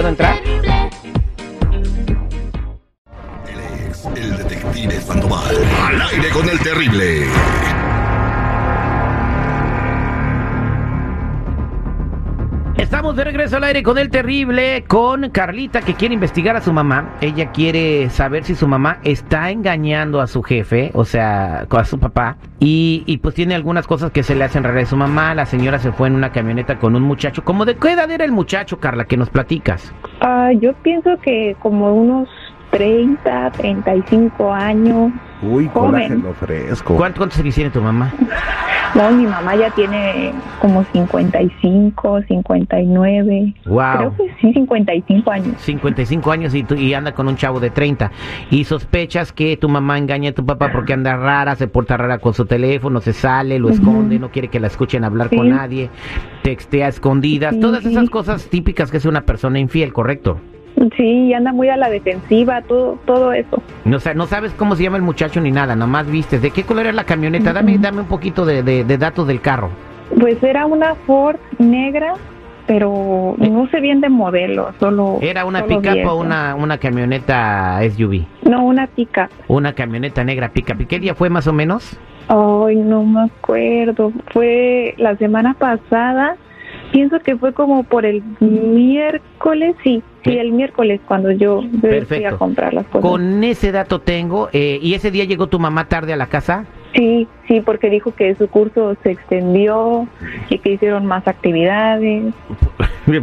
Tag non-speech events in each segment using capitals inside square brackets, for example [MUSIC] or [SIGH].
¿Puedo entrar? El detective Sandoval. Al aire con el terrible. Estamos de regreso al aire con el terrible, con Carlita que quiere investigar a su mamá. Ella quiere saber si su mamá está engañando a su jefe, o sea, a su papá. Y, y pues tiene algunas cosas que se le hacen raras a su mamá. La señora se fue en una camioneta con un muchacho. ¿Cómo de qué edad era el muchacho, Carla, que nos platicas? Ah, yo pienso que como unos 30, 35 años. Uy, Joven. colágeno fresco. ¿Cuánto- ¿Cuántos años tiene tu mamá? No, mi mamá ya tiene como 55, 59. Wow. Creo que sí, 55 años. 55 años y, tú- y anda con un chavo de 30. Y sospechas que tu mamá engaña a tu papá porque anda rara, se porta rara con su teléfono, se sale, lo esconde, no quiere que la escuchen hablar con nadie, textea escondidas, Sí, todas sí. esas cosas típicas que es una persona infiel, ¿correcto? Sí, anda muy a la defensiva, todo, todo eso. No, o sea, no sabes cómo se llama el muchacho ni nada, nomás vistes. ¿De qué color era la camioneta? Dame, dame un poquito de, de- de datos del carro. Pues era una Ford negra, pero no sé bien de modelo, solo. ¿Era una solo pickup o una, una camioneta SUV? No, una pickup. Una camioneta negra pickup. ¿Y qué día fue más o menos? Ay, no me acuerdo. Fue la semana pasada. Pienso que fue como por el miércoles, sí, sí, el miércoles cuando yo fui a comprar las cosas. Con ese dato tengo. eh, ¿Y ese día llegó tu mamá tarde a la casa? Sí, sí, porque dijo que su curso se extendió y que hicieron más actividades. [LAUGHS]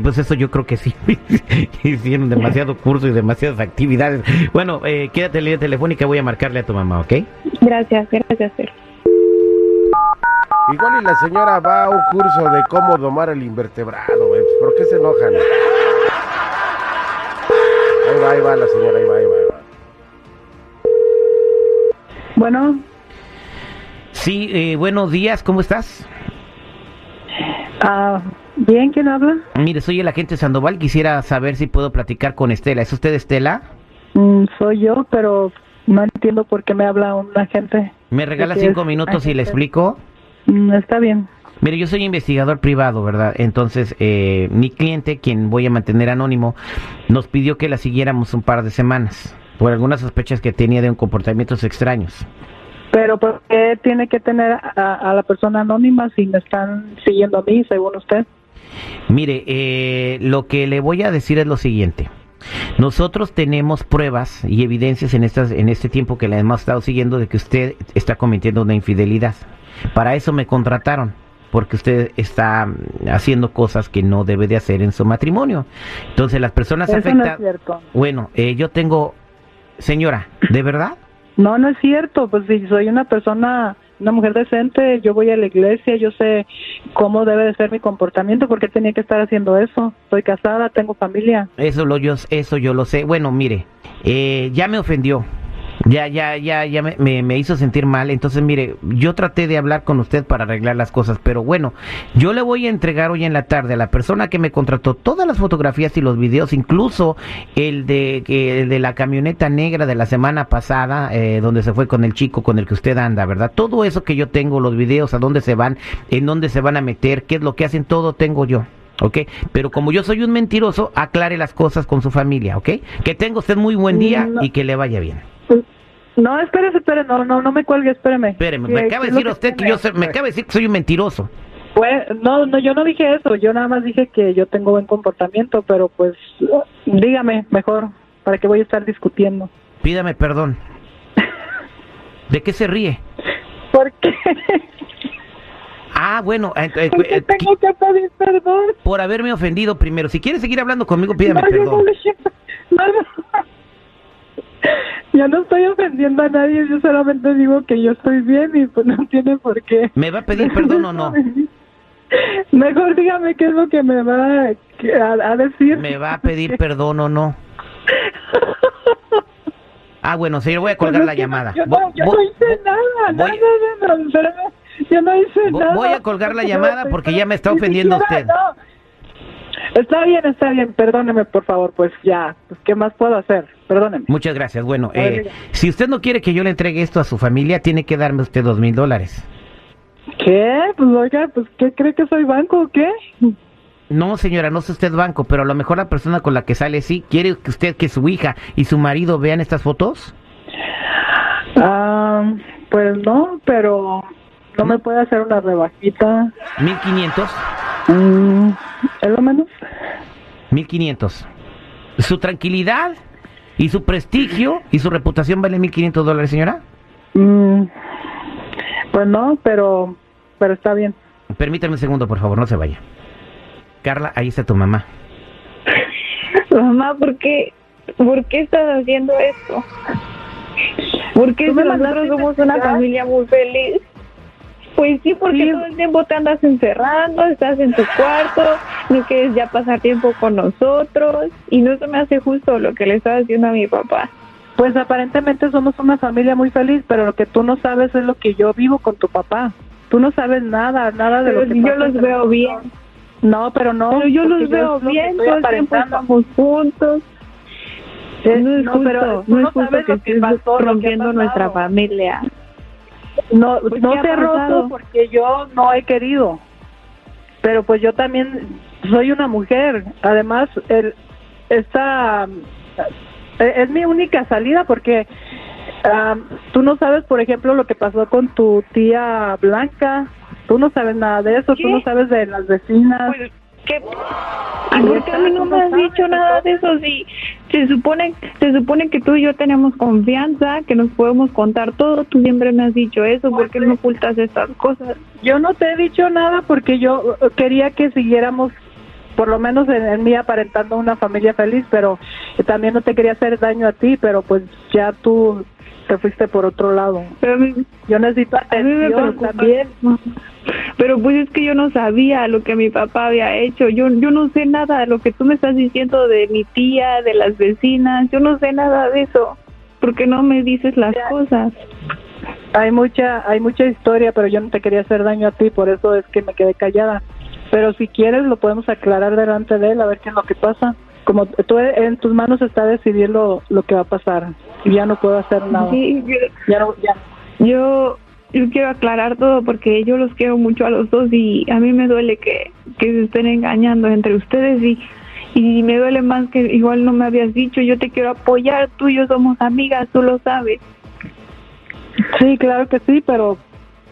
Pues eso yo creo que sí. [LAUGHS] Hicieron demasiado curso y demasiadas actividades. Bueno, eh, quédate en línea telefónica, voy a marcarle a tu mamá, ¿ok? Gracias, gracias, Fer. Igual y la señora va a un curso de cómo domar el invertebrado, güey. Pues, ¿Por qué se enojan? Ahí va, ahí va la señora, ahí va, ahí va, ahí va. Bueno, Sí, eh, buenos días, ¿cómo estás? ah, bien, ¿quién habla? Mire, soy el agente Sandoval, quisiera saber si puedo platicar con Estela. ¿Es usted Estela? Mm, soy yo, pero no entiendo por qué me habla un agente. ¿Me regala ¿De qué cinco minutos y le explico? Mm, está bien. Mire, yo soy investigador privado, ¿verdad? Entonces, eh, mi cliente, quien voy a mantener anónimo, nos pidió que la siguiéramos un par de semanas por algunas sospechas que tenía de un comportamientos extraños. Pero ¿por qué tiene que tener a, a la persona anónima si me están siguiendo a mí, según usted? Mire, eh, lo que le voy a decir es lo siguiente. Nosotros tenemos pruebas y evidencias en, estas, en este tiempo que la hemos estado siguiendo de que usted está cometiendo una infidelidad. Para eso me contrataron, porque usted está haciendo cosas que no debe de hacer en su matrimonio. Entonces las personas Eso no afectadas... cierto. Bueno, eh, yo tengo... Señora, ¿de verdad? No, no es cierto. Pues si soy una persona, una mujer decente, yo voy a la iglesia, yo sé cómo debe de ser mi comportamiento, ¿por qué tenía que estar haciendo eso? Soy casada, tengo familia. Eso lo yo, eso yo lo sé. Bueno, mire, eh, ya me ofendió. Ya, ya, ya, ya me, me, me hizo sentir mal. Entonces, mire, yo traté de hablar con usted para arreglar las cosas, pero bueno, yo le voy a entregar hoy en la tarde a la persona que me contrató todas las fotografías y los videos, incluso el de, que- el de la camioneta negra de la semana pasada, eh, donde se fue con el chico con el que usted anda, ¿verdad? Todo eso que yo tengo, los videos, a dónde se van, en dónde se van a meter, qué es lo que hacen, todo tengo yo. ¿ok? Pero como yo soy un mentiroso, aclare las cosas con su familia, ¿ok? Que tenga usted muy buen día No. y que le vaya bien. No, espérese, espérese, no, no, no me cuelgue, espéreme. Espéreme, ¿Qué- me acaba de decir usted que yo soy, me acaba de decir que soy un mentiroso. Pues, no, no, yo no dije eso, yo nada más dije que yo tengo buen comportamiento, pero pues dígame mejor, ¿para qué voy a estar discutiendo? Pídame perdón. [LAUGHS] ¿De qué se ríe? ¿Por qué? Ah, bueno, eh, eh, ¿Por qué eh, tengo que pedir perdón? por haberme ofendido primero. Si quiere seguir hablando conmigo, pídame No, yo no perdón. [LAUGHS] no, no. Yo no estoy ofendiendo a nadie, yo solamente digo que yo estoy bien y pues no tiene por qué. ¿Me va a pedir perdón o no? [LAUGHS] Mejor dígame qué es lo que me va a, decir. ¿Me va a pedir perdón o no? Ah, bueno, señor, voy a colgar Pues la llamada. Yo no, yo hice nada, voy- yo no hice nada. voy a colgar la llamada porque ya me está ofendiendo usted. Está bien, está bien, perdóneme por favor, pues ya, pues qué más puedo hacer, perdóneme. Muchas gracias. Bueno, eh, si usted no quiere que yo le entregue esto a su familia, tiene que darme usted dos mil dólares. ¿Qué? Pues oiga, pues ¿qué cree que soy banco o qué? No, señora, no es usted banco, pero a lo mejor la persona con la que sale sí. ¿Quiere que usted que su hija y su marido vean estas fotos? Ah, pues no, pero no me puede hacer una rebajita. 1500. Mm, ¿Es lo menos? 1500. Su tranquilidad y su prestigio y su reputación vale 1500 dólares, señora. Mm, pues no, pero, pero está bien. Permítame un segundo, por favor, no se vaya. Carla, ahí está tu mamá. Mamá, ¿por qué, ¿por qué estás haciendo esto? Porque ¿Tú me nosotros somos una investigar? familia muy feliz. Pues sí, porque Sí. todo el tiempo te andas encerrando, estás en tu cuarto, no quieres ya pasar tiempo con nosotros y no se me hace justo lo que le estás haciendo a mi papá. Pues aparentemente somos una familia muy feliz, pero lo que tú no sabes es lo que yo vivo con tu papá. Tú no sabes nada, nada de lo que yo los veo bien. No, pero no. Pero yo los veo que bien, todo el tiempo estamos juntos. No es no, justo, pero tú no es no justo sabes que lo que estés rompiendo nuestra familia. No, ¿Por no te he roto porque yo no he querido. Pero pues yo también soy una mujer. Además, el, esta eh, es mi única salida porque tú no sabes, por ejemplo, lo que pasó con tu tía Blanca. Tú no sabes nada de eso. Tú ¿Qué? no sabes de las vecinas. Pues, ¿qué? ¿Y por qué a mí no me has dicho nada de eso? Si se supone, se supone que tú y yo tenemos confianza, que nos podemos contar todo. Tú siempre me has dicho eso. ¿Por qué me ocultas estas cosas? Yo no te he dicho nada porque yo eh, quería que siguiéramos, por lo menos en, en mí, aparentando una familia feliz, pero también no te quería hacer daño a ti, pero pues ya tú te fuiste por otro lado. Pero a mí, Yo necesito atención también. Pero pues es que yo no sabía lo que mi papá había hecho. Yo, yo no sé nada de lo que tú me estás diciendo de mi tía, de las vecinas. Yo no sé nada de eso. ¿Por qué no me dices las Ya. cosas? Hay mucha, hay mucha historia, pero yo no te quería hacer daño a ti, por eso es que me quedé callada. Pero si quieres lo podemos aclarar delante de él a ver qué es lo que pasa. Como tú en tus manos está decidir lo, lo que va a pasar y ya no puedo hacer nada. Sí, yo, Ya no, ya. yo, yo quiero aclarar todo porque yo los quiero mucho a los dos y a mí me duele que, que se estén engañando entre ustedes y, y me duele más que igual no me habías dicho. Yo te quiero apoyar, tú y yo somos amigas, tú lo sabes. Sí, claro que sí, pero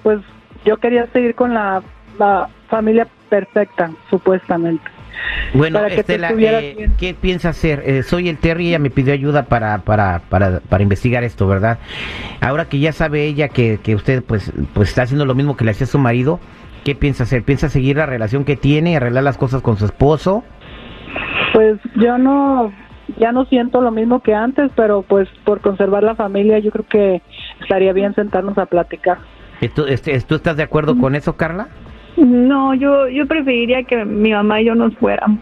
pues yo quería seguir con la, la familia perfecta, supuestamente. Bueno, Para que te Estela, eh. ¿qué piensa hacer? Eh, soy el Terry, ella me pidió ayuda para, para, para, para investigar esto, ¿verdad? Ahora que ya sabe ella que, que usted pues, pues está haciendo lo mismo que le hacía su marido, ¿qué piensa hacer? ¿Piensa seguir la relación que tiene y arreglar las cosas con su esposo? Pues yo no, ya no siento lo mismo que antes, pero pues por conservar la familia yo creo que estaría bien sentarnos a platicar. ¿Tú, este, ¿tú estás de acuerdo con eso, Carla? No, yo, yo preferiría que mi mamá y yo nos fuéramos.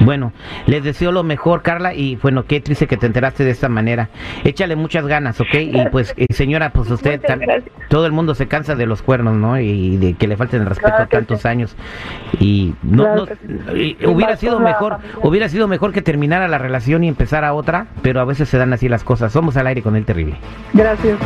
Bueno, les deseo lo mejor, Carla, y bueno, qué triste que te enteraste de esta manera. Échale muchas ganas, ¿ok? Y pues, eh, señora, pues usted, Muchas tam- gracias. todo el mundo se cansa de los cuernos, ¿no? Y de que le falten el respeto Claro que tantos sí. años. Y no, Claro no- sí. y hubiera sido mejor, hubiera sido mejor que terminara la relación y empezara otra, pero a veces se dan así las cosas. Somos al aire con el terrible. Gracias.